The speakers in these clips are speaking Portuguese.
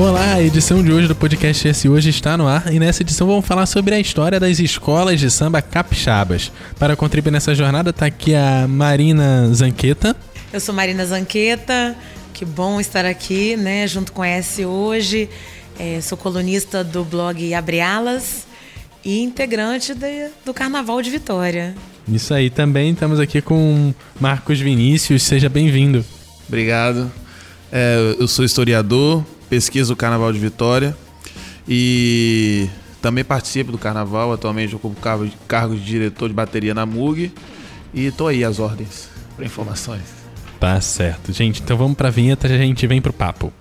Olá, a edição de hoje do podcast Esse Hoje está no ar e nessa edição vamos falar sobre a história das escolas de samba capixabas. Para contribuir nessa jornada está aqui a Marina Zanqueta. Eu sou Marina Zanqueta, que bom estar aqui, né, junto com a Esse Hoje. É, sou colunista do blog Abre Alas e integrante de, do Carnaval de Vitória. Isso aí, também estamos aqui com Marcos Vinícius, seja bem-vindo. Obrigado. É, eu sou historiador, pesquiso o Carnaval de Vitória e também participo do Carnaval. Atualmente ocupo cargo, cargo de diretor de bateria na MUG e estou aí às ordens para informações. Tá certo. Gente, então vamos para a vinheta e a gente vem pro papo.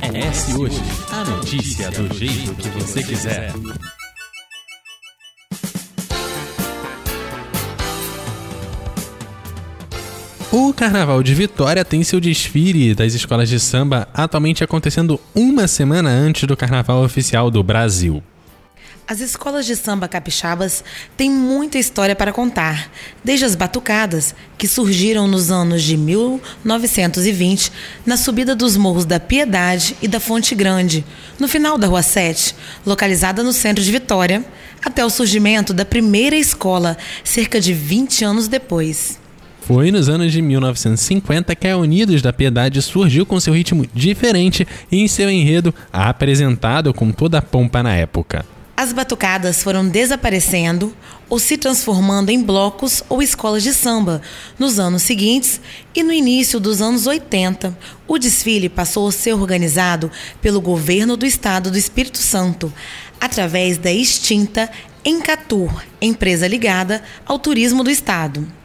É esse hoje, a notícia do jeito que você quiser. O Carnaval de Vitória tem seu desfile das escolas de samba atualmente acontecendo uma semana antes do Carnaval oficial do Brasil. As escolas de samba capixabas têm muita história para contar, desde as batucadas, que surgiram nos anos de 1920, na subida dos morros da Piedade e da Fonte Grande, no final da Rua 7, localizada no centro de Vitória, até o surgimento da primeira escola, cerca de 20 anos depois. Foi nos anos de 1950 que a Unidos da Piedade surgiu com seu ritmo diferente e em seu enredo apresentado com toda a pompa na época. As batucadas foram desaparecendo ou se transformando em blocos ou escolas de samba nos anos seguintes e no início dos anos 80. O desfile passou a ser organizado pelo governo do estado do Espírito Santo, através da extinta Encatur, empresa ligada ao turismo do estado.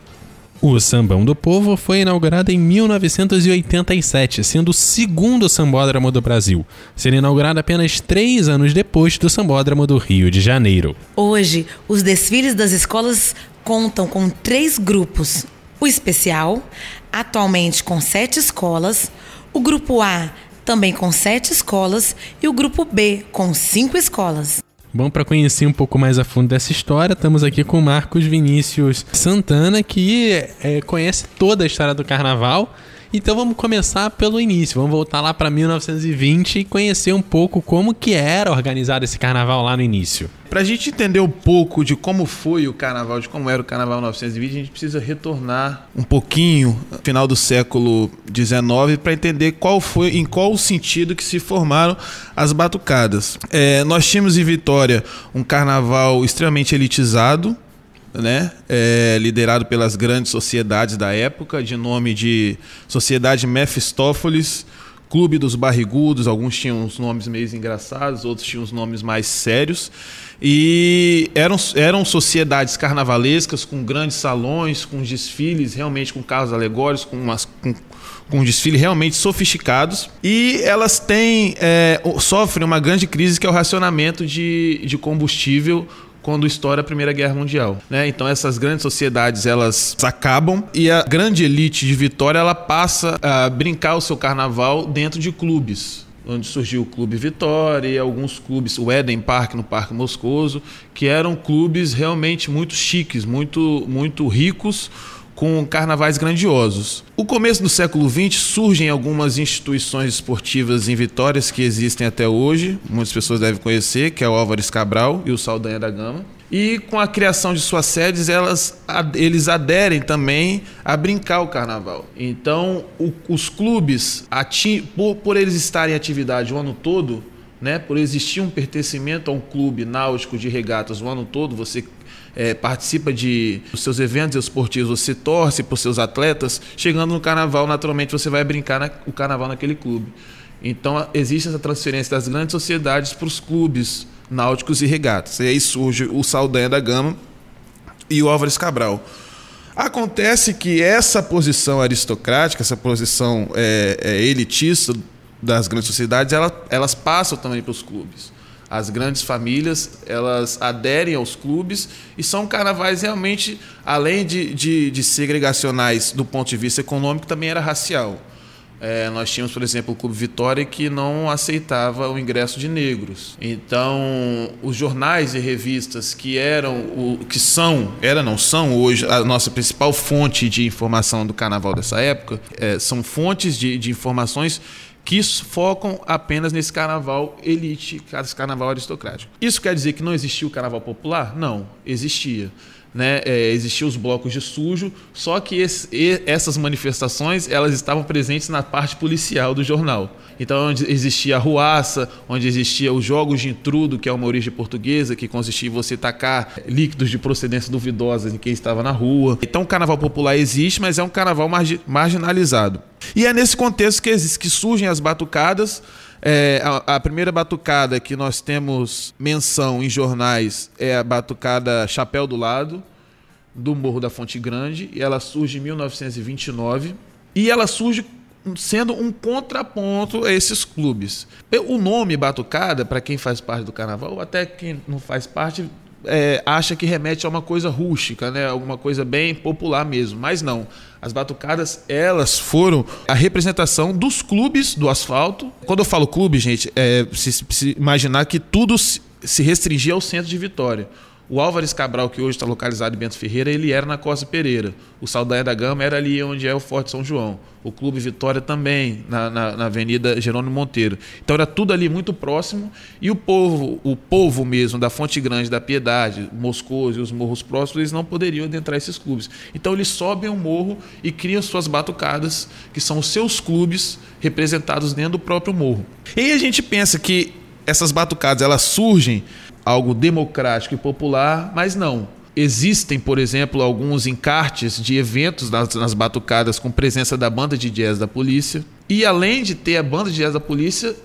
O Sambão do Povo foi inaugurado em 1987, sendo o segundo sambódromo do Brasil, sendo inaugurado apenas três anos depois do Sambódromo do Rio de Janeiro. Hoje, os desfiles das escolas contam com três grupos: o especial, atualmente com sete escolas, o grupo A, também com sete escolas, e o grupo B, com cinco escolas. Bom, para conhecer um pouco mais a fundo dessa história, estamos aqui com Marcos Vinícius Santana, que é, conhece toda a história do carnaval então vamos começar pelo início. Vamos voltar lá para 1920 e conhecer um pouco como que era organizado esse carnaval lá no início. Para a gente entender um pouco de como foi o carnaval, de como era o carnaval 1920, a gente precisa retornar um pouquinho final do século XIX para entender qual foi, em qual sentido que se formaram as batucadas. É, nós tínhamos em Vitória um carnaval extremamente elitizado, né? É, liderado pelas grandes sociedades da época, de nome de Sociedade Mefistófeles, Clube dos Barrigudos, alguns tinham uns nomes meio engraçados, outros tinham os nomes mais sérios. E eram, eram sociedades carnavalescas com grandes salões, com desfiles realmente com carros alegóricos, com, umas, com, com um desfile realmente sofisticados. E elas têm, é, sofrem uma grande crise que é o racionamento de, de combustível quando estoura a Primeira Guerra Mundial. Né? Então essas grandes sociedades elas acabam e a grande elite de Vitória ela passa a brincar o seu carnaval dentro de clubes onde surgiu o Clube Vitória e alguns clubes, o Eden Park no Parque Moscoso, que eram clubes realmente muito chiques, muito, muito ricos, com carnavais grandiosos. O começo do século XX surgem algumas instituições esportivas em Vitórias que existem até hoje, muitas pessoas devem conhecer, que é o Álvares Cabral e o Saldanha da Gama. E com a criação de suas sedes, elas, eles aderem também a brincar o carnaval. Então, o, os clubes, por, por eles estarem em atividade o ano todo, né, por existir um pertencimento a um clube náutico de regatas o ano todo, você é, participa de os seus eventos esportivos, você torce por seus atletas, chegando no carnaval, naturalmente você vai brincar na, o carnaval naquele clube. Então existe essa transferência das grandes sociedades para os clubes náuticos e regatas. E aí surge o Saldanha da Gama e o Álvares Cabral. Acontece que essa posição aristocrática, essa posição é, é, elitista das grandes sociedades, ela, elas passam também para os clubes as grandes famílias elas aderem aos clubes e são carnavais realmente, além de, de, de segregacionais do ponto de vista econômico, também era racial. É, nós tínhamos, por exemplo, o Clube Vitória que não aceitava o ingresso de negros. Então, os jornais e revistas que eram o que são, era não são hoje a nossa principal fonte de informação do carnaval dessa época, é, são fontes de, de informações que focam apenas nesse carnaval elite, carnaval aristocrático. Isso quer dizer que não existia o carnaval popular? Não, existia né, é, existiam os blocos de sujo, só que esse, essas manifestações elas estavam presentes na parte policial do jornal. Então, onde existia a ruaça, onde existia os jogos de intrudo, que é uma origem portuguesa, que consistia em você tacar líquidos de procedência duvidosa em quem estava na rua. Então, o carnaval popular existe, mas é um carnaval margi marginalizado. E é nesse contexto que, que surgem as batucadas, é, a, a, primeira batucada que nós temos menção em jornais é a batucada Chapéu do Lado, do Morro da Fonte Grande, e ela surge em 1929. E ela surge sendo um contraponto a esses clubes. O nome Batucada, para quem faz parte do carnaval, até quem não faz parte, é, acha que remete a uma coisa rústica, né? Alguma coisa bem popular mesmo. Mas não. As batucadas, elas foram a representação dos clubes do asfalto. Quando eu falo clube, gente, é se, se imaginar que tudo se restringia ao centro de Vitória. O Álvares Cabral, que hoje está localizado em Bento Ferreira, ele era na Costa Pereira. O Saldanha da Gama era ali onde é o Forte São João. O Clube Vitória também, na, na, na, Avenida Jerônimo Monteiro. Então era tudo ali muito próximo. E o povo, o povo mesmo da Fonte Grande, da Piedade, Moscou e os morros próximos, eles não poderiam adentrar esses clubes. Então eles sobem o morro e criam suas batucadas, que são os seus clubes representados dentro do próprio morro. E a gente pensa que essas batucadas elas surgem algo democrático e popular, mas não. Existem, por exemplo, alguns encartes de eventos nas, nas, batucadas com presença da banda de jazz da polícia. E além de ter a banda de jazz da polícia,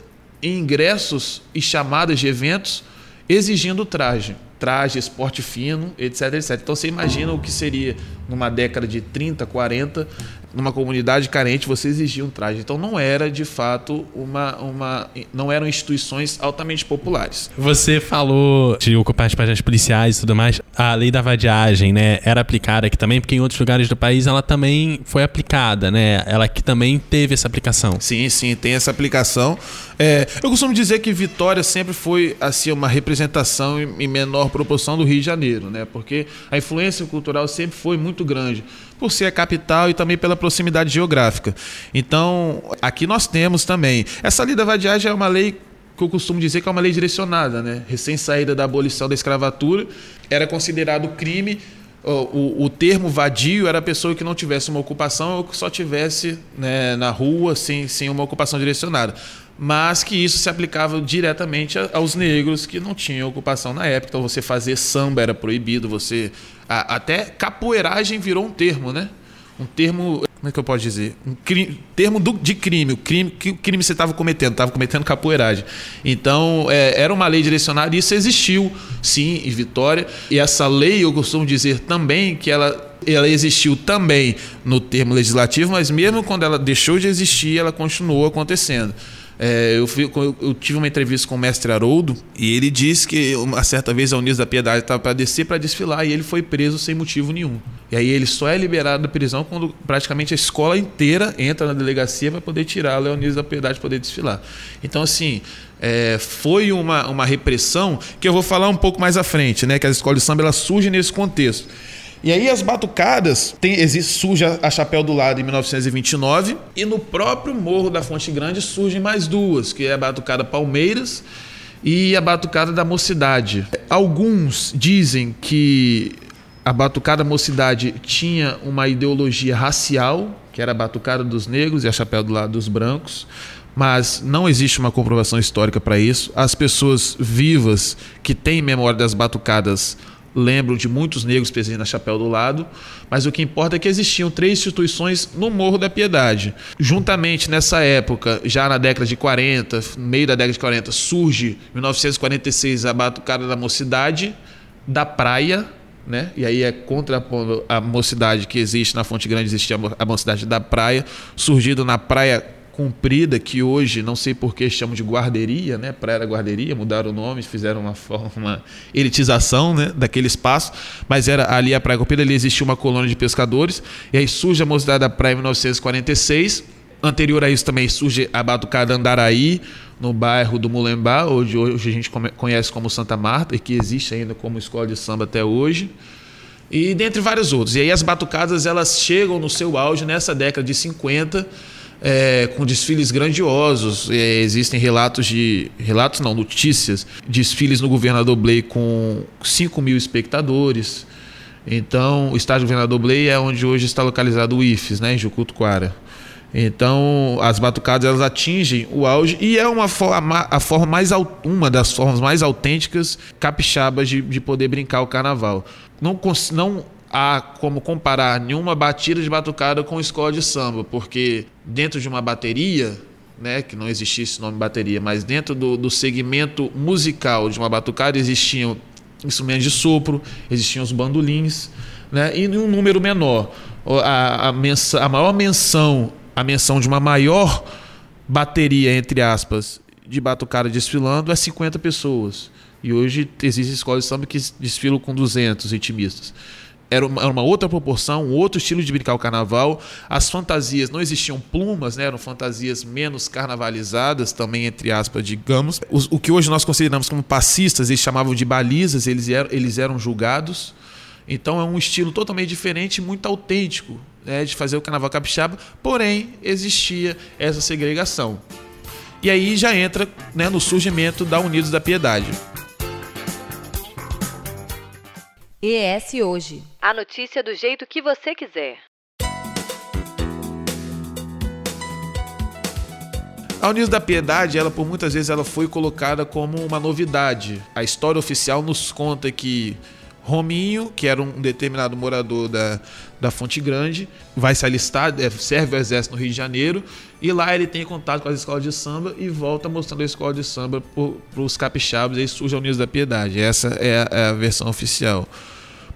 ingressos e chamadas de eventos exigindo traje. Traje, esporte fino, etc, etc. Então você imagina o que seria numa década de 30, 40, numa comunidade carente você exigia um traje. Então não era de fato uma, uma não eram instituições altamente populares. Você falou de ocupar as páginas policiais e tudo mais. A lei da vadiagem, né, era aplicada aqui também, porque em outros lugares do país ela também foi aplicada, né? Ela aqui também teve essa aplicação. Sim, sim, tem essa aplicação. É, eu costumo dizer que Vitória sempre foi assim uma representação em menor proporção do Rio de Janeiro, né? Porque a influência cultural sempre foi muito grande por ser a capital e também pela proximidade geográfica. Então, aqui nós temos também. Essa lei da vadiagem é uma lei que eu costumo dizer que é uma lei direcionada, né? Recém saída da abolição da escravatura, era considerado crime o, o, o, termo vadio era a pessoa que não tivesse uma ocupação ou que só tivesse né, na rua sem, sem uma ocupação direcionada. Mas que isso se aplicava diretamente aos negros que não tinham ocupação na época. Então você fazer samba era proibido, você. A, até capoeiragem virou um termo, né? Um termo como é que eu posso dizer? Um crime, termo do, de crime. O crime que crime você estava cometendo? Estava cometendo capoeiragem. Então, é, era uma lei direcionada e isso existiu, sim, em Vitória. E essa lei, eu costumo dizer também que ela ela existiu também no termo legislativo, mas mesmo quando ela deixou de existir, ela continuou acontecendo. É, eu, fui, eu, tive uma entrevista com o mestre Haroldo e ele disse que uma certa vez a Unidos da Piedade estava para descer para desfilar e ele foi preso sem motivo nenhum. E aí ele só é liberado da prisão quando praticamente a escola inteira entra na delegacia para poder tirar a Leonidas da Piedade poder desfilar. Então, assim, é, foi uma, uma repressão que eu vou falar um pouco mais à frente, né? Que as escolas de samba elas surgem nesse contexto. E aí as batucadas, tem, existe, surge a Chapéu do Lado em 1929 e no próprio Morro da Fonte Grande surgem mais duas, que é a batucada Palmeiras e a batucada da Mocidade. Alguns dizem que a batucada Mocidade tinha uma ideologia racial, que era a batucada dos negros e a Chapéu do Lado dos brancos mas não existe uma comprovação histórica para isso. As pessoas vivas que têm memória das batucadas lembro de muitos negros presentes na Chapéu do Lado, mas o que importa é que existiam três instituições no Morro da Piedade. Juntamente nessa época, já na década de 40, meio da década de 40, surge, em 1946, a Batucada da Mocidade da Praia, né? E aí é contrapondo a mocidade que existe na Fonte Grande, existia a mocidade da praia, surgido na praia comprida que hoje não sei por que chamam de guarderia, né? Praia da Guarderia, mudaram o nome, fizeram uma forma, elitização, né? Daquele espaço, mas era ali a Praia Comprida, ali existia uma colônia de pescadores e aí surge a Mocidade da Praia em 1946. Anterior a isso também surge a Batucada Andaraí, no bairro do Mulembá, hoje, hoje a gente conhece como Santa Marta e que existe ainda como escola de samba até hoje. E dentre vários outros. E aí as batucadas elas chegam no seu auge nessa década de 50 é, com desfiles grandiosos. É, existem relatos de. Relatos não, notícias. Desfiles no Governador Blay com 5 mil espectadores. Então, o estádio Governador Blay é onde hoje está localizado o IFES, né, em Jucutuquara. Então, as batucadas elas atingem o auge e é uma forma, a forma mais uma das formas mais autênticas capixabas de, de poder brincar o carnaval. Não, não há como comparar nenhuma batida de batucada com escola de samba, porque dentro de uma bateria, né, que não existia esse nome bateria, mas dentro do, do segmento musical de uma batucada existiam instrumentos de sopro, existiam os bandolins, né, e um número menor. A, a, mensa, a maior menção a menção de uma maior bateria, entre aspas, de batucada desfilando é 50 pessoas. E hoje existem escolas de samba que desfilam com 200 intimistas. Era uma, era uma, outra proporção, um outro estilo de brincar o carnaval. As fantasias não existiam plumas, né? eram fantasias menos carnavalizadas, também, entre aspas, digamos. Os, o que hoje nós consideramos como passistas, eles chamavam de balizas, eles eram, eles eram julgados. Então é um estilo totalmente diferente muito autêntico né, de fazer o carnaval capixaba, porém existia essa segregação. E aí já entra né, no surgimento da Unidos da Piedade. ES Hoje. A notícia do jeito que você quiser. A Unidos da Piedade, ela por muitas vezes ela foi colocada como uma novidade. A história oficial nos conta que Rominho, que era um determinado morador da, da Fonte Grande, vai se alistar, é, serve o exército no Rio de Janeiro, e lá ele tem contato com as escolas de samba e volta mostrando a escola de samba para os capixabas, e aí surge a Unidos da Piedade. Essa é a, é a versão oficial.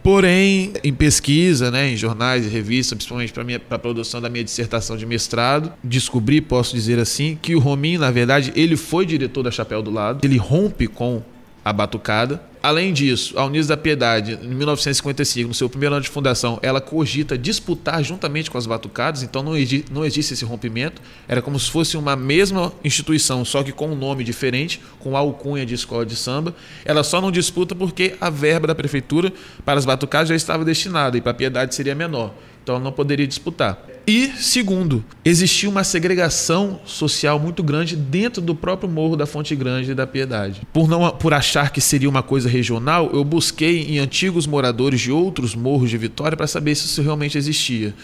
Porém, em pesquisa, né, em jornais e revistas, principalmente para a produção da minha dissertação de mestrado, descobri, posso dizer assim, que o Rominho, na verdade, ele foi diretor da Chapéu do Lado, ele rompe com a batucada. Além disso, a Unidos da Piedade, em 1955, no seu primeiro ano de fundação, ela cogita disputar juntamente com as batucadas, então não, não existe esse rompimento. Era como se fosse uma mesma instituição, só que com um nome diferente, com alcunha de escola de samba. Ela só não disputa porque a verba da prefeitura para as batucadas já estava destinada e para a Piedade seria menor. Então ela não poderia disputar. E, segundo, existia uma segregação social muito grande dentro do próprio Morro da Fonte Grande e da Piedade. Por, não, por achar que seria uma coisa regional, eu busquei em antigos moradores de outros morros de Vitória para saber se isso realmente existia.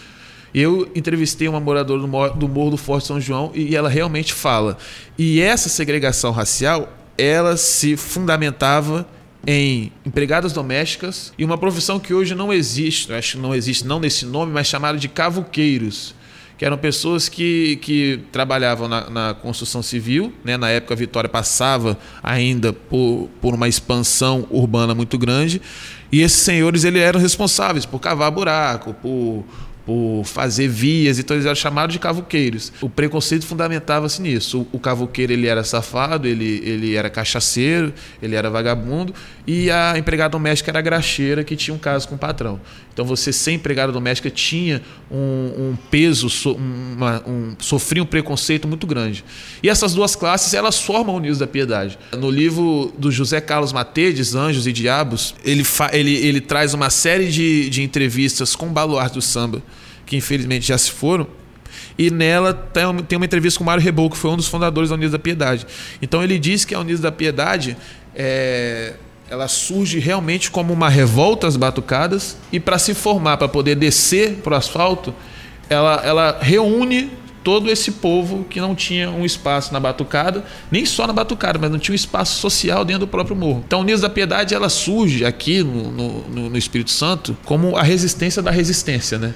Eu entrevistei uma moradora do Morro do Forte São João e ela realmente fala. E essa segregação racial, ela se fundamentava em empregadas domésticas e uma profissão que hoje não existe, acho que não existe não nesse nome, mas chamada de cavuqueiros, que eram pessoas que, que trabalhavam na, na construção civil, né? na época a Vitória passava ainda por, por uma expansão urbana muito grande, e esses senhores eles eram responsáveis por cavar buraco, por por fazer vias, então eles eram chamados de cavuqueiros. O preconceito fundamentava-se nisso. O, o cavuqueiro ele era safado, ele, ele era cachaceiro, ele era vagabundo, e a empregada doméstica era graxeira que tinha um caso com o patrão. Então você ser empregada doméstica tinha um, um peso, uma, um, sofria um preconceito muito grande. E essas duas classes elas formam o Niso da Piedade. No livro do José Carlos Matedes, Anjos e Diabos, ele, ele, ele traz uma série de, de entrevistas com baluarte do samba que infelizmente já se foram. E nela tem uma entrevista com o Mário Rebou, que foi um dos fundadores da Unidos da Piedade. Então ele diz que a Unidos da Piedade é, ela surge realmente como uma revolta às batucadas e para se formar, para poder descer para o asfalto, ela, ela reúne todo esse povo que não tinha um espaço na batucada, nem só na batucada, mas não tinha um espaço social dentro do próprio morro. Então, Unidos da Piedade ela surge aqui no, no, no Espírito Santo como a resistência da resistência, né?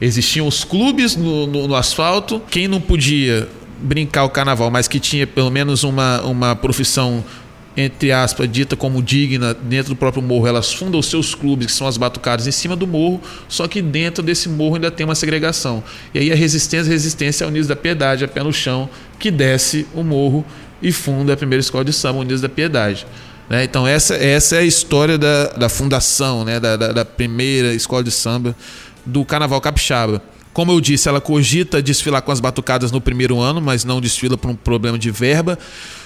Existiam os clubes no, no, no asfalto. Quem não podia brincar o carnaval, mas que tinha pelo menos uma, uma profissão entre aspas, dita como digna dentro do próprio morro, elas fundam os seus clubes, que são as batucadas, em cima do morro, só que dentro desse morro ainda tem uma segregação. E aí a resistência, a resistência é o Unidos da Piedade, a pé no chão, que desce o morro e funda a primeira escola de samba, Unidos da Piedade. Né? Então essa, essa é a história da, da fundação, né? da, da, da primeira escola de samba do Carnaval Capixaba. Como eu disse, ela cogita desfilar com as batucadas no primeiro ano, mas não desfila por um problema de verba.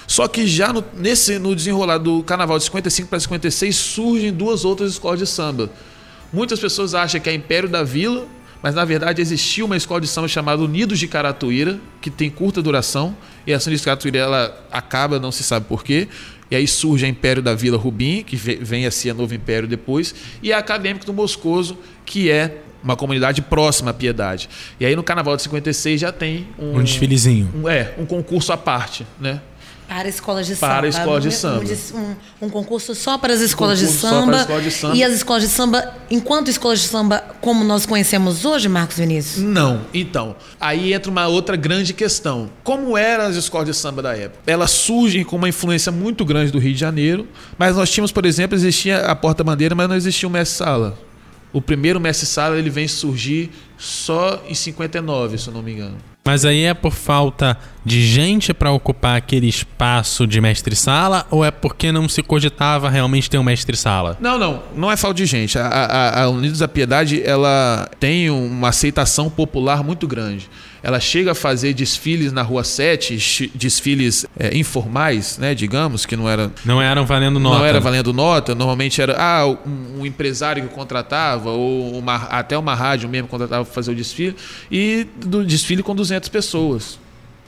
Só que já no, nesse, no desenrolar do Carnaval de 55 para 56 surgem duas outras escolas de samba. Muitas pessoas acham que é Império da Vila, mas na verdade existia uma escola de samba chamada Unidos de Caratuíra, que tem curta duração, e essa Unidos de Caratuíra ela acaba, não se sabe porquê, e aí surge a Império da Vila Rubim, que vem a ser Novo Império depois, e a Acadêmica do Moscoso, que é uma comunidade próxima à Piedade. E aí no Carnaval de 56 já tem um, um desfilezinho. Um, é, um concurso à parte, né? Para escolas de samba. Para escolas de samba. Um, um, concurso só para as escolas, de samba, escolas de samba. E as escolas de samba, enquanto escolas de samba como nós conhecemos hoje, Marcos Vinícius? Não. Então, aí entra uma outra grande questão. Como eram as escolas de samba da época? Elas surgem com uma influência muito grande do Rio de Janeiro, mas nós tínhamos, por exemplo, existia a porta-bandeira, mas não existia o mestre-sala. O primeiro mestre-sala ele vem surgir só em 59, se eu não me engano. Mas aí é por falta de gente para ocupar aquele espaço de mestre-sala ou é porque não se cogitava realmente ter um mestre-sala? Não, não. Não é falta de gente. A, a, a Unidos da Piedade ela tem uma aceitação popular muito grande ela chega a fazer desfiles na Rua 7, desfiles é, informais, né, digamos, que não era não eram valendo nota. Não era valendo nota, normalmente era ah, um, um empresário que contratava ou uma, até uma rádio mesmo contratava para fazer o desfile e do desfile com 200 pessoas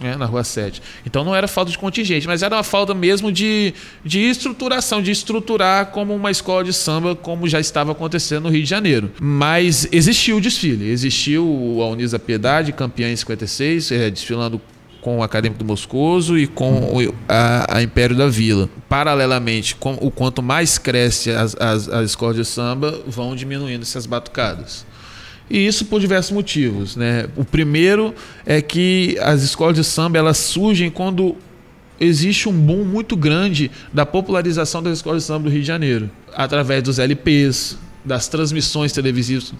né, na Rua 7. Então não era falta de contingente, mas era uma falta mesmo de, de estruturação, de estruturar como uma escola de samba, como já estava acontecendo no Rio de Janeiro. Mas existiu o desfile, existiu a Unisa Piedade, campeã em 56, é, desfilando com o Acadêmico do Moscoso e com a, a, Império da Vila. Paralelamente, com, o quanto mais cresce as, as, as escolas de samba, vão diminuindo essas batucadas. E isso por diversos motivos. Né? O primeiro é que as escolas de samba elas surgem quando existe um boom muito grande da popularização das escolas de samba do Rio de Janeiro, através dos LPs, das transmissões televisivas.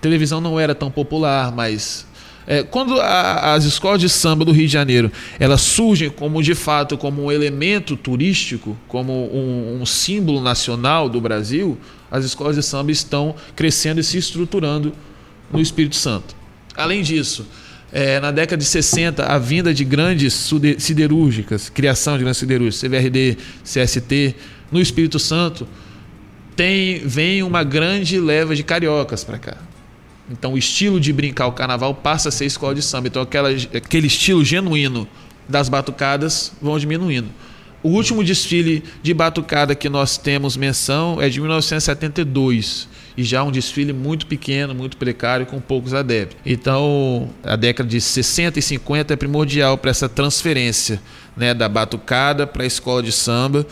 Televisão não era tão popular, mas é, quando a, as escolas de samba do Rio de Janeiro elas surgem como de fato como um elemento turístico, como um, um símbolo nacional do Brasil, as escolas de samba estão crescendo e se estruturando no Espírito Santo. Além disso, é, na década de 60, a vinda de grandes siderúrgicas, criação de grandes siderúrgicas, CVRD, CST, no Espírito Santo, tem, vem uma grande leva de cariocas para cá. Então o estilo de brincar o carnaval passa a ser escola de samba. Então aquela, aquele estilo genuíno das batucadas vão diminuindo. O último desfile de batucada que nós temos menção é de 1972 e já um desfile muito pequeno, muito precário, com poucos adeptos. Então, a década de 60 e 50 é primordial para essa transferência né, da batucada para a escola de samba.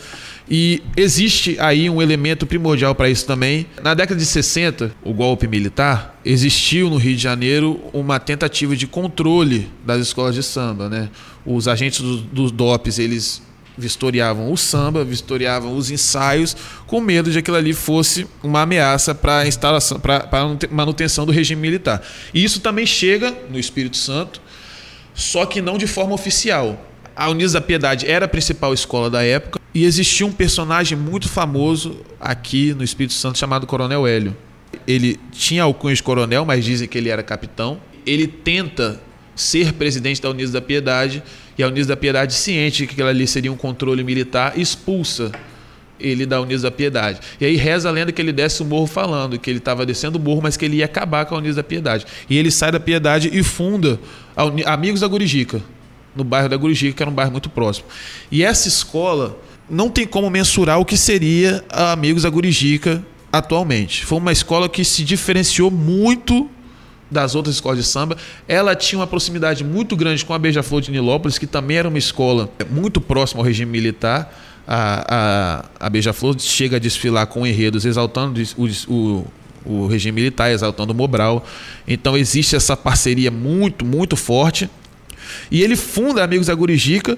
E existe aí um elemento primordial para isso também. Na década de 60, o golpe militar, existiu no Rio de Janeiro uma tentativa de controle das escolas de samba. Né? Os agentes dos do DOPs, eles vistoriavam o samba, vistoriavam os ensaios, com medo de aquilo ali fosse uma ameaça para a instalação, para manutenção do regime militar. E isso também chega no Espírito Santo, só que não de forma oficial. A Unidos da Piedade era a principal escola da época e existia um personagem muito famoso aqui no Espírito Santo chamado Coronel Hélio. Ele tinha alcunha de coronel, mas dizem que ele era capitão. Ele tenta ser presidente da Unidos da Piedade e a Unidos da Piedade, ciente que aquilo ali seria um controle militar, expulsa ele da Unidos da Piedade. E aí reza a lenda que ele desce o morro falando que ele estava descendo o morro, mas que ele ia acabar com a Unidos da Piedade. E ele sai da Piedade e funda Amigos da Gurijica, no bairro da Gurijica, que era um bairro muito próximo. E essa escola não tem como mensurar o que seria Amigos da Gurijica atualmente. Foi uma escola que se diferenciou muito das outras escolas de samba. Ela tinha uma proximidade muito grande com a Beija-Flor de Nilópolis, que também era uma escola muito próxima ao regime militar. A, a, a Beija-Flor chega a desfilar com enredos exaltando o, o, o regime militar, exaltando o Mobral. Então existe essa parceria muito, muito forte. E ele funda Amigos da Gurijica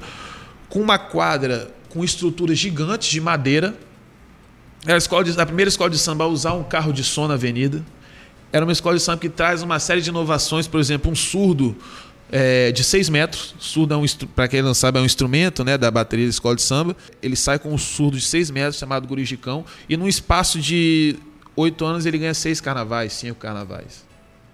com uma quadra com estruturas gigantes de madeira. É a, escola de, a primeira escola de samba a usar um carro de som na avenida era uma escola de samba que traz uma série de inovações, por exemplo, um surdo é, de 6 metros. Surdo, é um, para quem não sabe, é um instrumento né, da bateria da escola de samba. Ele sai com um surdo de 6 metros, chamado Gurijicão, e num espaço de 8 anos ele ganha 6 carnavais, 5 carnavais.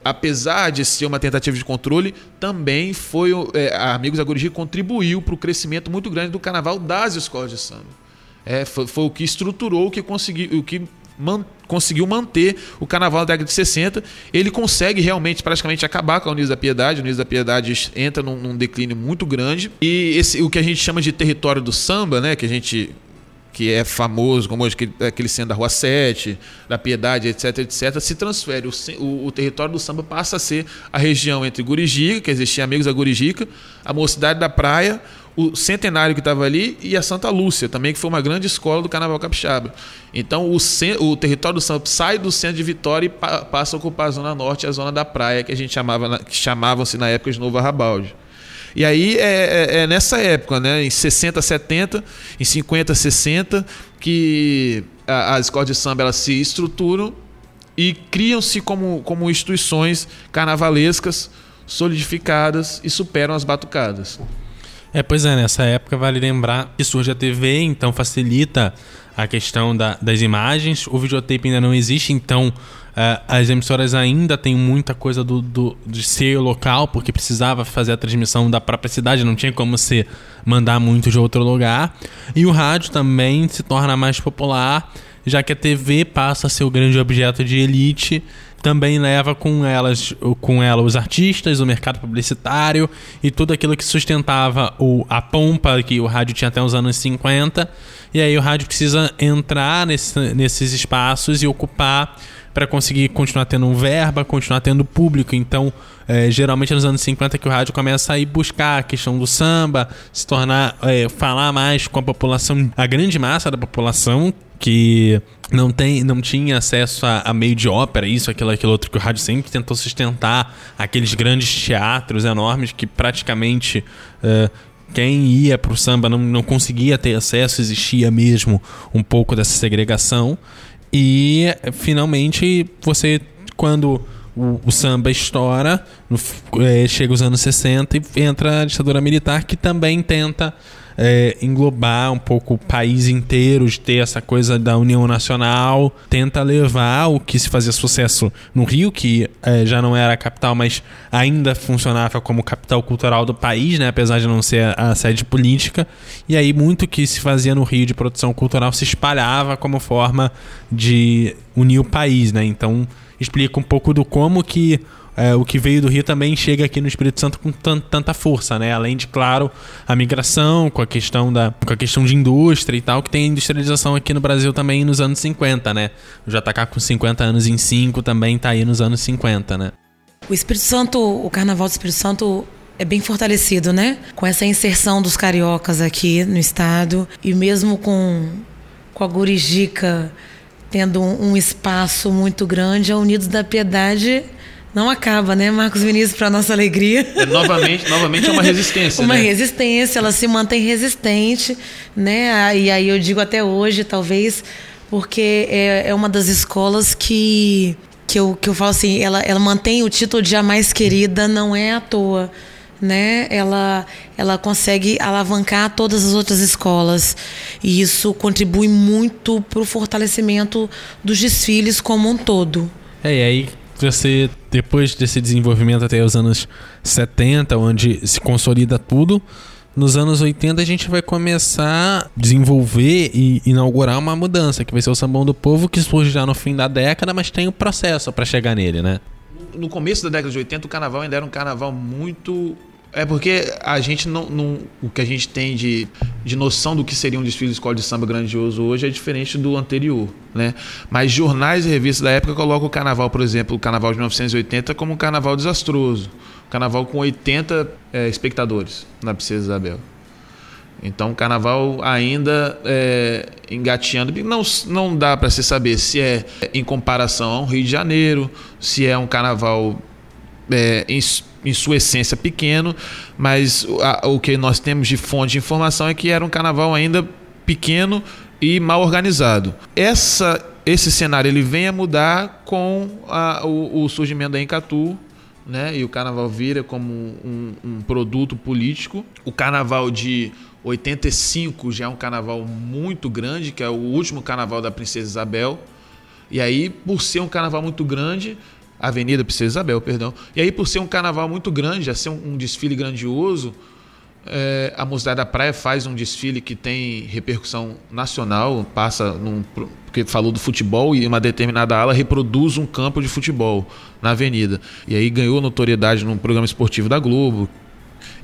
Apesar de ser uma tentativa de controle, também foi é, a Amigos da Gurigi contribuiu para o crescimento muito grande do carnaval das escolas de samba. É, foi, foi, o que estruturou, o que conseguiu, o que man, conseguiu manter o carnaval da década de 60. Ele consegue realmente praticamente acabar com a Unidos da Piedade. A Unidos da Piedade entra num, num declínio muito grande. E esse, o que a gente chama de território do samba, né, que a gente que é famoso, como hoje, aquele centro da Rua 7, da Piedade, etc, etc, se transfere. O, o, o, território do samba passa a ser a região entre Gurijica, que existia Amigos da Gurijica, a Mocidade da Praia, o Centenário que estava ali e a Santa Lúcia, também, que foi uma grande escola do Carnaval Capixaba. Então, o, o território do samba sai do centro de Vitória e pa, passa a ocupar a Zona Norte a Zona da Praia, que a gente chamava, que chamavam-se na época de Novo Arrabalde. E aí é, é, é, nessa época, né, em 60, 70, em 50, 60, que as escolas de samba elas se estruturam e criam-se como, como instituições carnavalescas solidificadas e superam as batucadas. É, pois é, nessa época vale lembrar que surge a TV, então facilita a questão da, das imagens. O videotape ainda não existe, então uh, as emissoras ainda têm muita coisa do, do, de ser local, porque precisava fazer a transmissão da própria cidade, não tinha como se mandar muito de outro lugar. E o rádio também se torna mais popular, já que a TV passa a ser o grande objeto de elite também leva com elas com ela os artistas, o mercado publicitário e tudo aquilo que sustentava o, a pompa que o rádio tinha até os anos 50. E aí o rádio precisa entrar nesse, nesses espaços e ocupar para conseguir continuar tendo verba, continuar tendo público. Então, é, geralmente é nos anos 50 que o rádio começa a ir buscar a questão do samba, se tornar, é, falar mais com a população, a grande massa da população que não, tem, não tinha acesso a, a, meio de ópera, isso, aquilo, aquilo outro, que o rádio sempre tentou sustentar aqueles grandes teatros enormes que praticamente uh, quem ia para o samba não, não conseguia ter acesso, existia mesmo um pouco dessa segregação. E finalmente você, quando o, o samba estoura, no, é, chega os anos 60 e entra a ditadura militar que também tenta é, englobar um pouco o país inteiro, de ter essa coisa da União Nacional, tenta levar o que se fazia sucesso no Rio, que é, já não era a capital, mas ainda funcionava como capital cultural do país, né, apesar de não ser a, sede política, e aí muito que se fazia no Rio de produção cultural se espalhava como forma de unir o país, né? Então explica um pouco do como que é, o que veio do Rio também chega aqui no Espírito Santo com tanta força, né? Além de, claro, a migração, com a questão da com a questão de indústria e tal, que tem industrialização aqui no Brasil também nos anos 50, né? O JK com 50 anos em 5 também tá aí nos anos 50, né? O Espírito Santo, o Carnaval do Espírito Santo é bem fortalecido, né? Com essa inserção dos cariocas aqui no estado e mesmo com, com a Gurijica tendo um, espaço muito grande, a Unidos da Piedade não acaba, né, Marcos Vinícius, para nossa alegria. É, novamente, novamente é uma resistência. uma né? resistência, ela se mantém resistente, né? E aí eu digo até hoje, talvez, porque é, é uma das escolas que, que, eu, que eu falo assim, ela, ela mantém o título de a mais querida, não é à toa. Né? Ela, ela consegue alavancar todas as outras escolas. E isso contribui muito para o fortalecimento dos desfiles como um todo. É, e aí você, depois desse desenvolvimento até os anos 70, onde se consolida tudo, nos anos 80 a gente vai começar a desenvolver e inaugurar uma mudança, que vai ser o sambão do povo, que surge já no fim da década, mas tem um processo para chegar nele, né? No começo da década de 80, o carnaval ainda era um carnaval muito é porque a gente não, não, O que a gente tem de, de noção do que seria um desfile de escola de samba grandioso hoje é diferente do anterior. Né? Mas jornais e revistas da época colocam o carnaval, por exemplo, o carnaval de 1980 como um carnaval desastroso. Um carnaval com 80 é, espectadores na Princesa Isabel. Então o carnaval ainda é, engateando. Não, não dá para se saber se é em comparação ao Rio de Janeiro, se é um carnaval é, em, em, sua essência pequeno, mas a, o que nós temos de fonte de informação é que era um carnaval ainda pequeno e mal organizado. Essa, esse cenário ele vem a mudar com a, o, o, surgimento da Encatu, né? E o carnaval vira como um, um produto político. O carnaval de 85 já é um carnaval muito grande, que é o último carnaval da Princesa Isabel. E aí, por ser um carnaval muito grande, Avenida Princesa Isabel, perdão. E aí, por ser um carnaval muito grande, já ser um, um desfile grandioso, é, a Mocidade da Praia faz um desfile que tem repercussão nacional, passa num, porque falou do futebol e uma determinada ala reproduz um campo de futebol na avenida. E aí ganhou notoriedade num programa esportivo da Globo.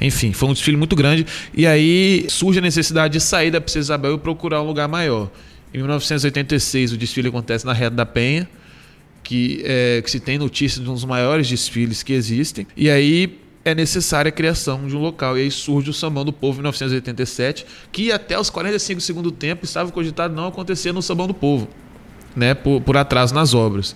Enfim, foi um desfile muito grande. E aí surge a necessidade de sair da Princesa Isabel e procurar um lugar maior. Em 1986, o desfile acontece na Reta da Penha, que, é, que se tem notícia de um dos maiores desfiles que existem. E aí é necessária a criação de um local. E aí surge o Sambão do Povo em 1987, que até os 45 segundos do tempo estava cogitado não acontecer no Sambão do Povo, né, por, por atraso nas obras.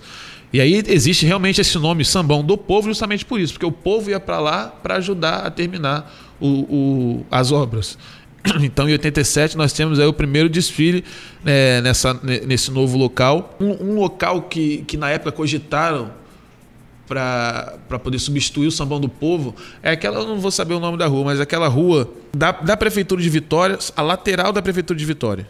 E aí existe realmente esse nome Sambão do Povo justamente por isso, porque o povo ia para lá para ajudar a terminar o, o, as obras. Então, em 87, nós temos aí o primeiro desfile é, nessa, nesse novo local. Um, um local que, que na época cogitaram para poder substituir o Sambão do Povo é aquela, eu não vou saber o nome da rua, mas aquela rua da, da Prefeitura de Vitória, a lateral da Prefeitura de Vitória.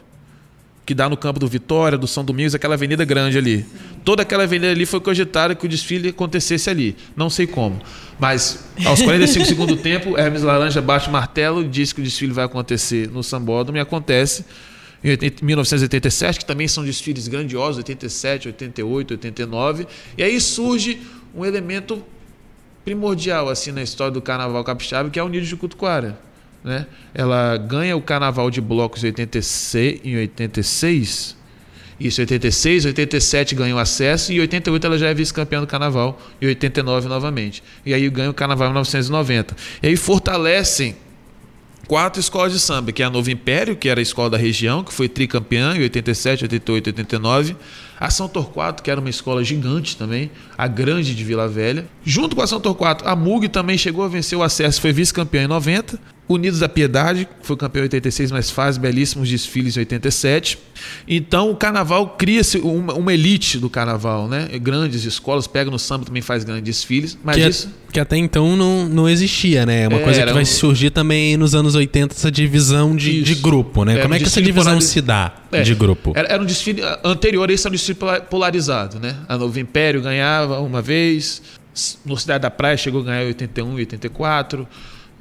Que dá no campo do Vitória, do São Domingos, aquela avenida grande ali. Toda aquela avenida ali foi cogitada que o desfile acontecesse ali. Não sei como. Mas aos 45 segundos do tempo, Hermes Laranja bate o martelo diz que o desfile vai acontecer no Sambódromo e acontece em 1987, que também são desfiles grandiosos, 87, 88, 89. E aí surge um elemento primordial assim na história do Carnaval Capixaba, que é o Nido de Cutuquara. Né? Ela ganha o Carnaval de Blocos em 86, em 86 isso, 86, 87 ganhou acesso e em 88 ela já é vice-campeã do carnaval e 89 novamente. E aí ganha o carnaval em 1990. E aí fortalecem quatro escolas de samba, que é a Novo Império, que era a escola da região, que foi tricampeã em 87, 88, 89. A São Torquato, que era uma escola gigante também, a grande de Vila Velha. Junto com a São Torquato, a MUG também chegou a vencer o acesso, foi vice-campeã em 90. Unidos da Piedade, foi campeão em 86, mas faz belíssimos desfiles em 87. Então o carnaval cria-se uma, uma, elite do carnaval, né? Grandes escolas, pega no samba também faz grandes desfiles, mas que, isso... que até então não, não existia, né? É uma é, coisa que vai um... surgir também nos anos 80, essa divisão de, de grupo, né? Era Como é um que essa divisão polariz... se dá é, de grupo? Era, era, um desfile anterior, esse era um desfile polarizado, né? A Novo Império ganhava uma vez, no Cidade da Praia chegou a ganhar em 81 e 84.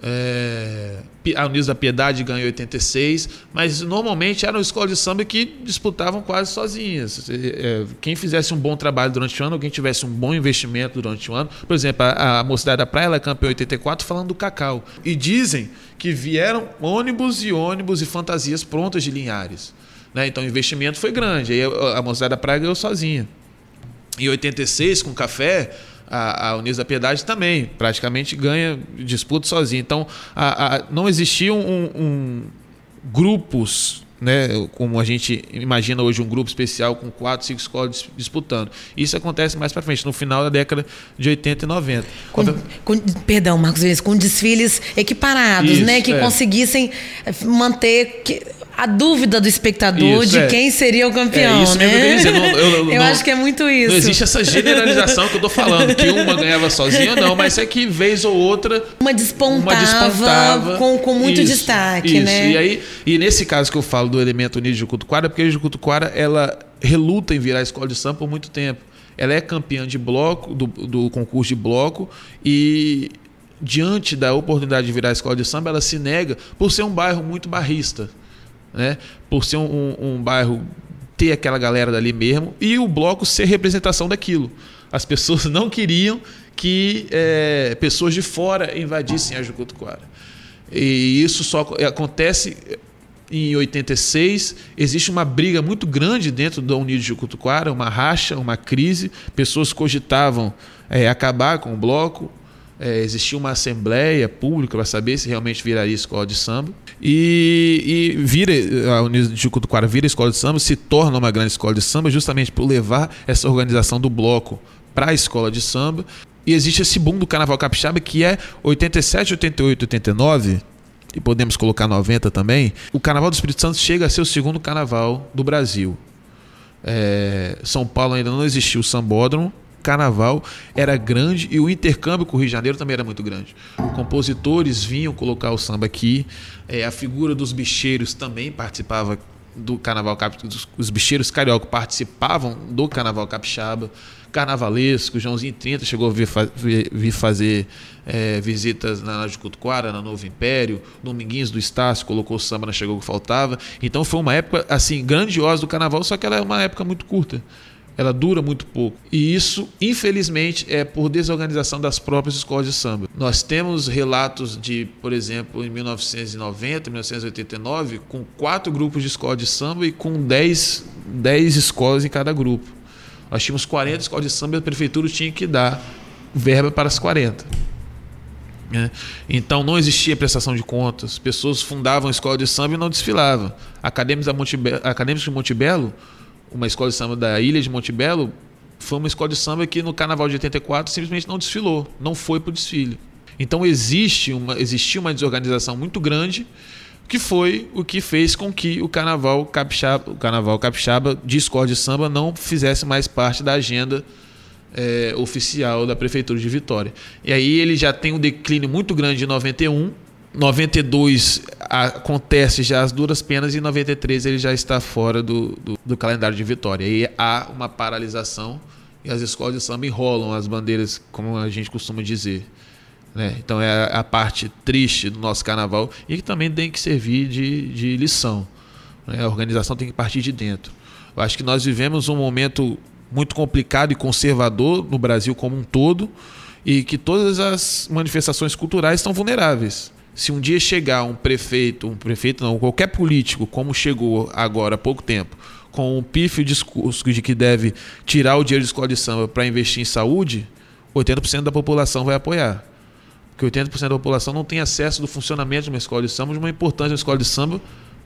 É, a Unidos da Piedade ganhou 86, mas normalmente eram escolas de samba que disputavam quase sozinhas. É, quem fizesse um bom trabalho durante o ano, quem tivesse um bom investimento durante o ano, por exemplo, a, a Mocidade da Praia ela é campeã 84 falando do cacau. E dizem que vieram ônibus e ônibus e fantasias prontas de Linhares. Né? Então o investimento foi grande. Aí a Mocidade da Praia ganhou sozinha. Em 86, com café, a, a Unidos da Piedade também praticamente ganha disputa sozinha. Então, a, a, não existiam um, um, grupos, né, como a gente imagina hoje, um grupo especial com quatro, cinco escolas disputando. Isso acontece mais para frente, no final da década de 80 e 90. Com, com, perdão, Marcos com desfiles equiparados, Isso, né, que é. conseguissem manter. Que a dúvida do espectador isso, de é. quem seria o campeão. É isso né? mesmo eu, eu, eu, eu não, acho que é muito isso. Não existe essa generalização que eu tô falando, que uma ganhava sozinha, não, mas é que vez ou outra. Uma despontava, uma despontava com, com muito isso, destaque, isso. né? E, aí, e nesse caso que eu falo do elemento Nídio de Cutuquara, é porque a Nídio de Cutuquara ela reluta em virar escola de samba por muito tempo. Ela é campeã de bloco, do, do concurso de bloco, e diante da oportunidade de virar escola de samba, ela se nega por ser um bairro muito barrista né? Por ser um, um, bairro ter aquela galera dali mesmo e o bloco ser representação daquilo. As pessoas não queriam que é, pessoas de fora invadissem a Jucutuquara. E isso só acontece em 86. Existe uma briga muito grande dentro da Unido de Jucutuquara, uma racha, uma crise. Pessoas cogitavam é, acabar com o bloco. É, existia uma assembleia pública para saber se realmente viraria escola de samba. E, e vira, a Unidos de Cutuquara vira escola de samba, se torna uma grande escola de samba, justamente por levar essa organização do bloco para a escola de samba. E existe esse boom do Carnaval Capixaba que é 87, 88, 89, e podemos colocar 90 também. O Carnaval do Espírito Santo chega a ser o segundo carnaval do Brasil. É, São Paulo ainda não existiu o sambódromo, carnaval era grande e o intercâmbio com o Rio de Janeiro também era muito grande. Compositores vinham colocar o samba aqui, é, a figura dos bicheiros também participava do carnaval capixaba, os bicheiros carioca participavam do carnaval capixaba, carnavalesco, Joãozinho 30 chegou a vir, vir, vir fazer é, visitas na de Cutuquara, na Novo Império, Dominguinhos do Estácio colocou o samba na Chegou que Faltava. Então foi uma época assim grandiosa do carnaval, só que ela é uma época muito curta ela dura muito pouco. E isso, infelizmente, é por desorganização das próprias escolas de samba. Nós temos relatos de, por exemplo, em 1990, 1989, com quatro grupos de escola de samba e com 10, 10 escolas em cada grupo. Nós tínhamos 40 escolas de samba e a prefeitura tinha que dar verba para as 40. Né? Então não existia prestação de contas, pessoas fundavam escola de samba e não desfilavam. Acadêmicos, Montebello, acadêmicos de Montebello uma escola de samba da ilha de Montebello, foi uma escola de samba que no carnaval de 84 simplesmente não desfilou, não foi para o desfile. Então existe uma, existia uma desorganização muito grande que foi o que fez com que o carnaval capixaba, o carnaval capixaba de escola de samba não fizesse mais parte da agenda é, oficial da prefeitura de Vitória. E aí ele já tem um declínio muito grande em 91 92 acontece já as duras penas e em 93 ele já está fora do, do, do, calendário de vitória. E há uma paralisação e as escolas de samba enrolam as bandeiras, como a gente costuma dizer. Né? Então é a parte triste do nosso carnaval e que também tem que servir de, de lição. Né? A organização tem que partir de dentro. Eu acho que nós vivemos um momento muito complicado e conservador no Brasil como um todo e que todas as manifestações culturais estão vulneráveis se um dia chegar um prefeito, um prefeito não, qualquer político, como chegou agora há pouco tempo, com um pífio discurso de que deve tirar o dinheiro de escola de samba para investir em saúde, 80% da população vai apoiar. Porque 80% da população não tem acesso do funcionamento de uma escola de samba, de uma importância de uma escola de samba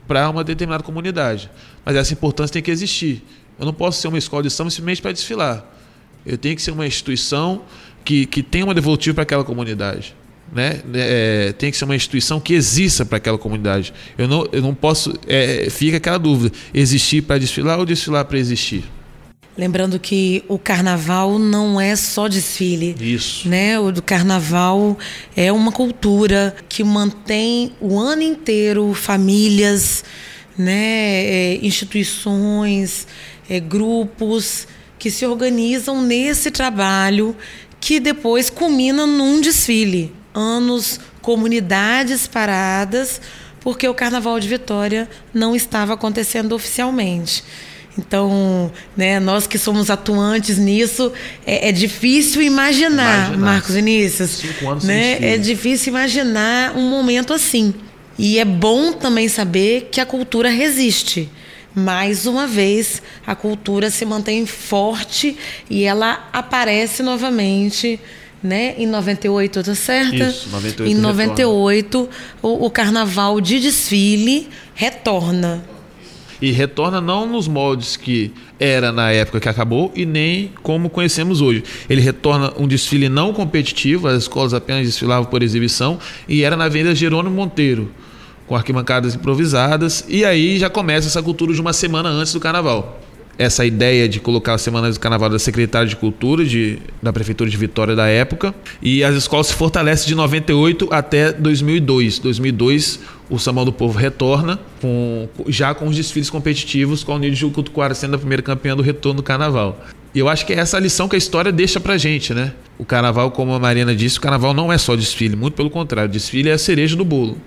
para uma determinada comunidade. Mas essa importância tem que existir. Eu não posso ser uma escola de samba simplesmente para desfilar. Eu tenho que ser uma instituição que, que tenha uma devolutiva para aquela comunidade né? É, tem que ser uma instituição que exista para aquela comunidade. Eu não, eu não posso. É, fica aquela dúvida: existir para desfilar ou desfilar para existir? Lembrando que o carnaval não é só desfile. Isso. Né? O do carnaval é uma cultura que mantém o ano inteiro famílias, né? É, instituições, é, grupos que se organizam nesse trabalho que depois culmina num desfile anos comunidades paradas porque o Carnaval de Vitória não estava acontecendo oficialmente. Então, né, nós que somos atuantes nisso, é, é difícil imaginar, imaginar, Marcos Vinícius. Cinco anos né? É difícil imaginar um momento assim. E é bom também saber que a cultura resiste. Mais uma vez, a cultura se mantém forte e ela aparece novamente né? Em 98, tá certo? Isso, 98 Em 98, o, o, carnaval de desfile retorna. E retorna não nos moldes que era na época que acabou e nem como conhecemos hoje. Ele retorna um desfile não competitivo, as escolas apenas desfilavam por exibição e era na Avenida Jerônimo Monteiro, com arquibancadas improvisadas, e aí já começa essa cultura de uma semana antes do carnaval essa ideia de colocar a Semana do Carnaval da Secretaria de Cultura de, da Prefeitura de Vitória da época. E as escolas se fortalecem de 98 até 2002. 2002, o Sambão do Povo retorna, com, já com os desfiles competitivos, com a União de Cutuquara sendo a primeira campeã do retorno do Carnaval. E eu acho que é essa lição que a história deixa pra gente, né? O Carnaval, como a Mariana disse, o Carnaval não é só desfile, muito pelo contrário. Desfile é a cereja do bolo.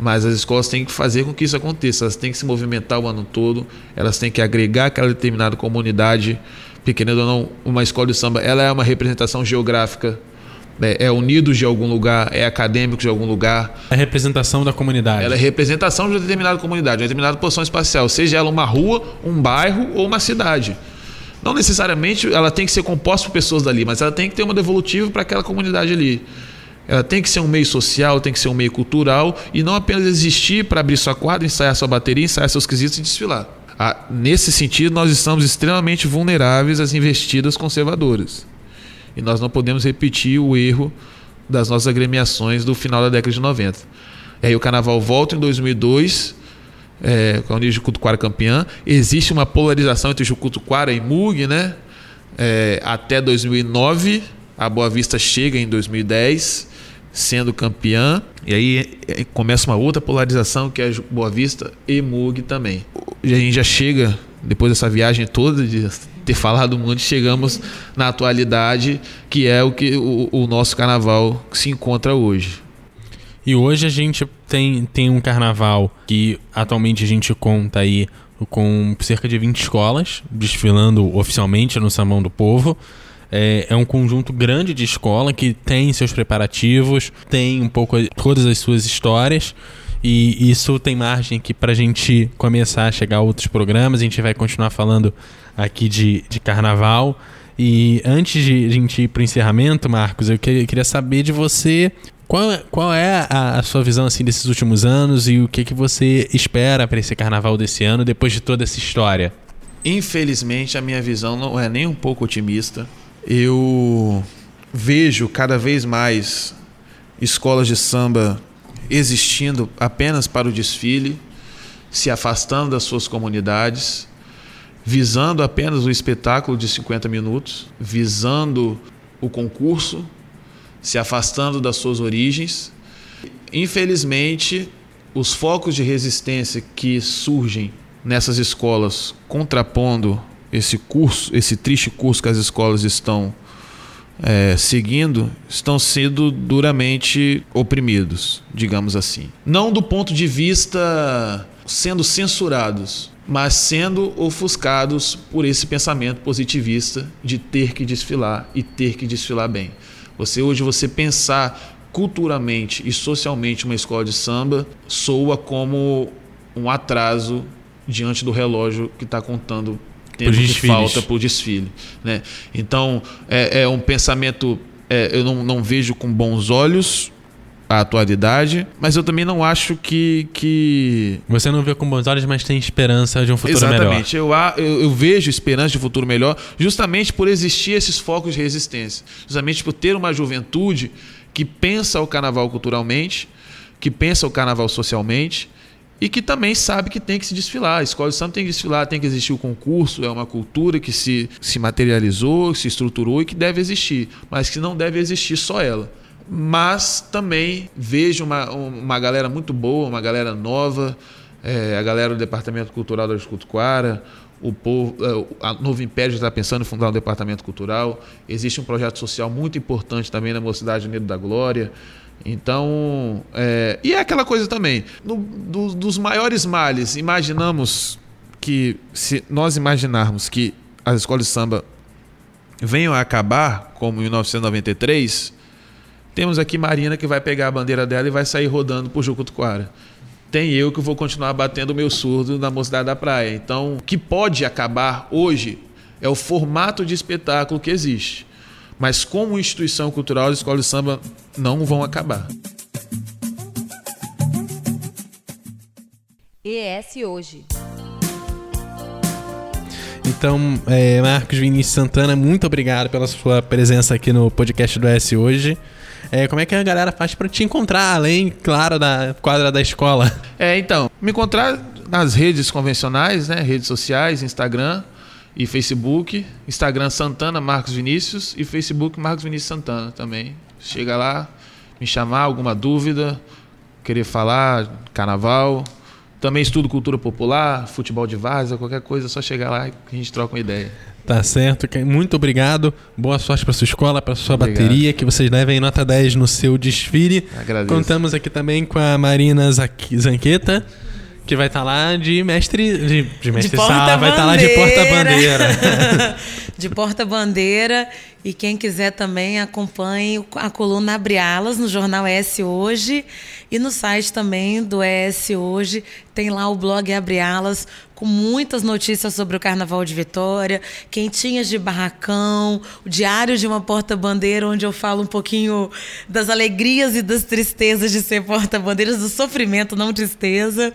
Mas as escolas têm que fazer com que isso aconteça, elas têm que se movimentar o ano todo, elas têm que agregar aquela determinada comunidade, pequena ou não, uma escola de samba, ela é uma representação geográfica, é, é unidos de algum lugar, é acadêmico de algum lugar. É representação da comunidade. Ela é representação de uma determinada comunidade, de uma determinada posição espacial, seja ela uma rua, um bairro ou uma cidade. Não necessariamente ela tem que ser composta por pessoas dali, mas ela tem que ter uma devolutiva para aquela comunidade ali. Ela tem que ser um meio social, tem que ser um meio cultural e não apenas existir para abrir sua quadra, ensaiar sua bateria, ensaiar seus quesitos e desfilar. Ah, nesse sentido, nós estamos extremamente vulneráveis às investidas conservadoras. E nós não podemos repetir o erro das nossas agremiações do final da década de 90. E aí o carnaval volta em 2002, é, com a União de Cutuquara campeã. Existe uma polarização entre Jucutuquara e Mug, né? É, até 2009. A Boa Vista chega em 2010 sendo campeã. E aí é, começa uma outra polarização que é Boa Vista e Mug também. a gente já chega, depois dessa viagem toda, de ter falado muito, chegamos na atualidade, que é o que o, o nosso carnaval se encontra hoje. E hoje a gente tem, tem um carnaval que atualmente a gente conta aí com cerca de 20 escolas desfilando oficialmente no Samão do Povo. É, é, um conjunto grande de escola que tem seus preparativos, tem um pouco todas as suas histórias. E isso tem margem aqui para a gente começar a chegar a outros programas. A gente vai continuar falando aqui de, de carnaval. E antes de a gente ir para o encerramento, Marcos, eu queria saber de você qual, qual é a, a, sua visão assim desses últimos anos e o que, que você espera para esse carnaval desse ano depois de toda essa história? Infelizmente, a minha visão não é nem um pouco otimista. Eu vejo cada vez mais escolas de samba existindo apenas para o desfile, se afastando das suas comunidades, visando apenas o espetáculo de 50 minutos, visando o concurso se afastando das suas origens. Infelizmente, os focos de resistência que surgem nessas escolas, contrapondo esse curso, esse triste curso que as escolas estão é, seguindo, estão sendo duramente oprimidos, digamos assim. Não do ponto de vista sendo censurados, mas sendo ofuscados por esse pensamento positivista de ter que desfilar e ter que desfilar bem. Você hoje você pensar culturalmente e socialmente uma escola de samba soa como um atraso diante do relógio que está contando tempo que falta para o desfile. Né? Então, é, é um pensamento, é, eu não, não vejo com bons olhos a atualidade, mas eu também não acho que, que... Você não vê com bons olhos, mas tem esperança de um futuro Exatamente. melhor. Exatamente. Eu, eu, eu, vejo esperança de um futuro melhor justamente por existir esses focos de resistência. Justamente por ter uma juventude que pensa o carnaval culturalmente, que pensa o carnaval socialmente e que também sabe que tem que se desfilar. A escola de samba tem que desfilar, tem que existir o concurso, é uma cultura que se, se materializou, se estruturou e que deve existir, mas que não deve existir só ela mas também vejo uma, uma galera muito boa, uma galera nova, é, a galera do Departamento Cultural da Escutuquara, o povo, é, a Novo Império está pensando em fundar um departamento cultural. Existe um projeto social muito importante também na Mocidade Unido da Glória. Então, é, e é aquela coisa também, no, do, dos maiores males, imaginamos que, se nós imaginarmos que as escolas de samba venham a acabar, como em 1993, temos aqui Marina que vai pegar a bandeira dela e vai sair rodando por Jucutuquara. Tem eu que vou continuar batendo o meu surdo na mocidade da praia. Então, o que pode acabar hoje é o formato de espetáculo que existe. Mas como instituição cultural, as escolas de samba não vão acabar. ES Hoje. Então, é, Marcos Vinícius Santana, muito obrigado pela sua presença aqui no podcast do ES Hoje. É, como é que a galera faz para te encontrar, além, claro, da quadra da escola? É, então, me encontrar nas redes convencionais, né? Redes sociais, Instagram e Facebook. Instagram Santana Marcos Vinícius e Facebook Marcos Vinícius Santana também. Chega lá, me chamar, alguma dúvida, querer falar, carnaval. Também estudo cultura popular, futebol de vaza, qualquer coisa, é só chegar lá e a gente troca uma ideia. Tá certo. Muito obrigado. Boa sorte para sua escola, para sua obrigado. bateria, que vocês levem nota 10 no seu desfile. Agradeço. Contamos aqui também com a Marina Zanqueta, que vai estar tá lá de mestre de, de mestre de sala, vai estar tá lá de porta-bandeira. de porta-bandeira e quem quiser também acompanhe a coluna Abre Alas no jornal ES Hoje e no site também do ES Hoje. Tem lá o blog Abre Alas com muitas notícias sobre o Carnaval de Vitória, quentinhas de barracão, o diário de uma porta-bandeira, onde eu falo um pouquinho das alegrias e das tristezas de ser porta-bandeiras, do sofrimento, não tristeza.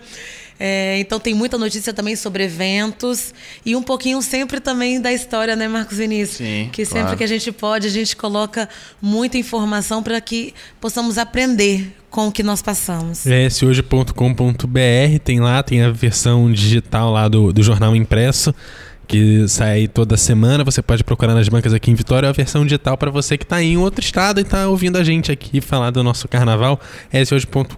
É, então tem muita notícia também sobre eventos e um pouquinho sempre também da história, né, Marcos Vinícius? Sim, que claro. sempre que a gente pode, a gente coloca muita informação para que possamos aprender com o que nós passamos. eshoje.com.br tem lá, tem a versão digital lá do, do jornal impresso que sai toda semana. Você pode procurar nas bancas aqui em Vitória a versão digital para você que está em outro estado e está ouvindo a gente aqui falar do nosso carnaval, eshoje.com.br.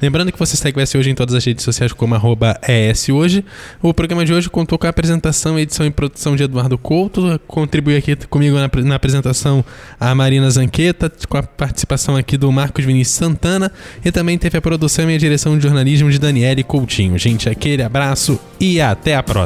Lembrando que você segue o S Hoje em todas as redes sociais como arroba ESHoje. O programa de hoje contou com a apresentação, edição e produção de Eduardo Couto. Contribuiu aqui comigo na, na apresentação a Marina Zanqueta, com a participação aqui do Marcos Vinícius Santana e também teve a produção e a direção de jornalismo de Daniele Coutinho. Gente, aquele abraço e até a próxima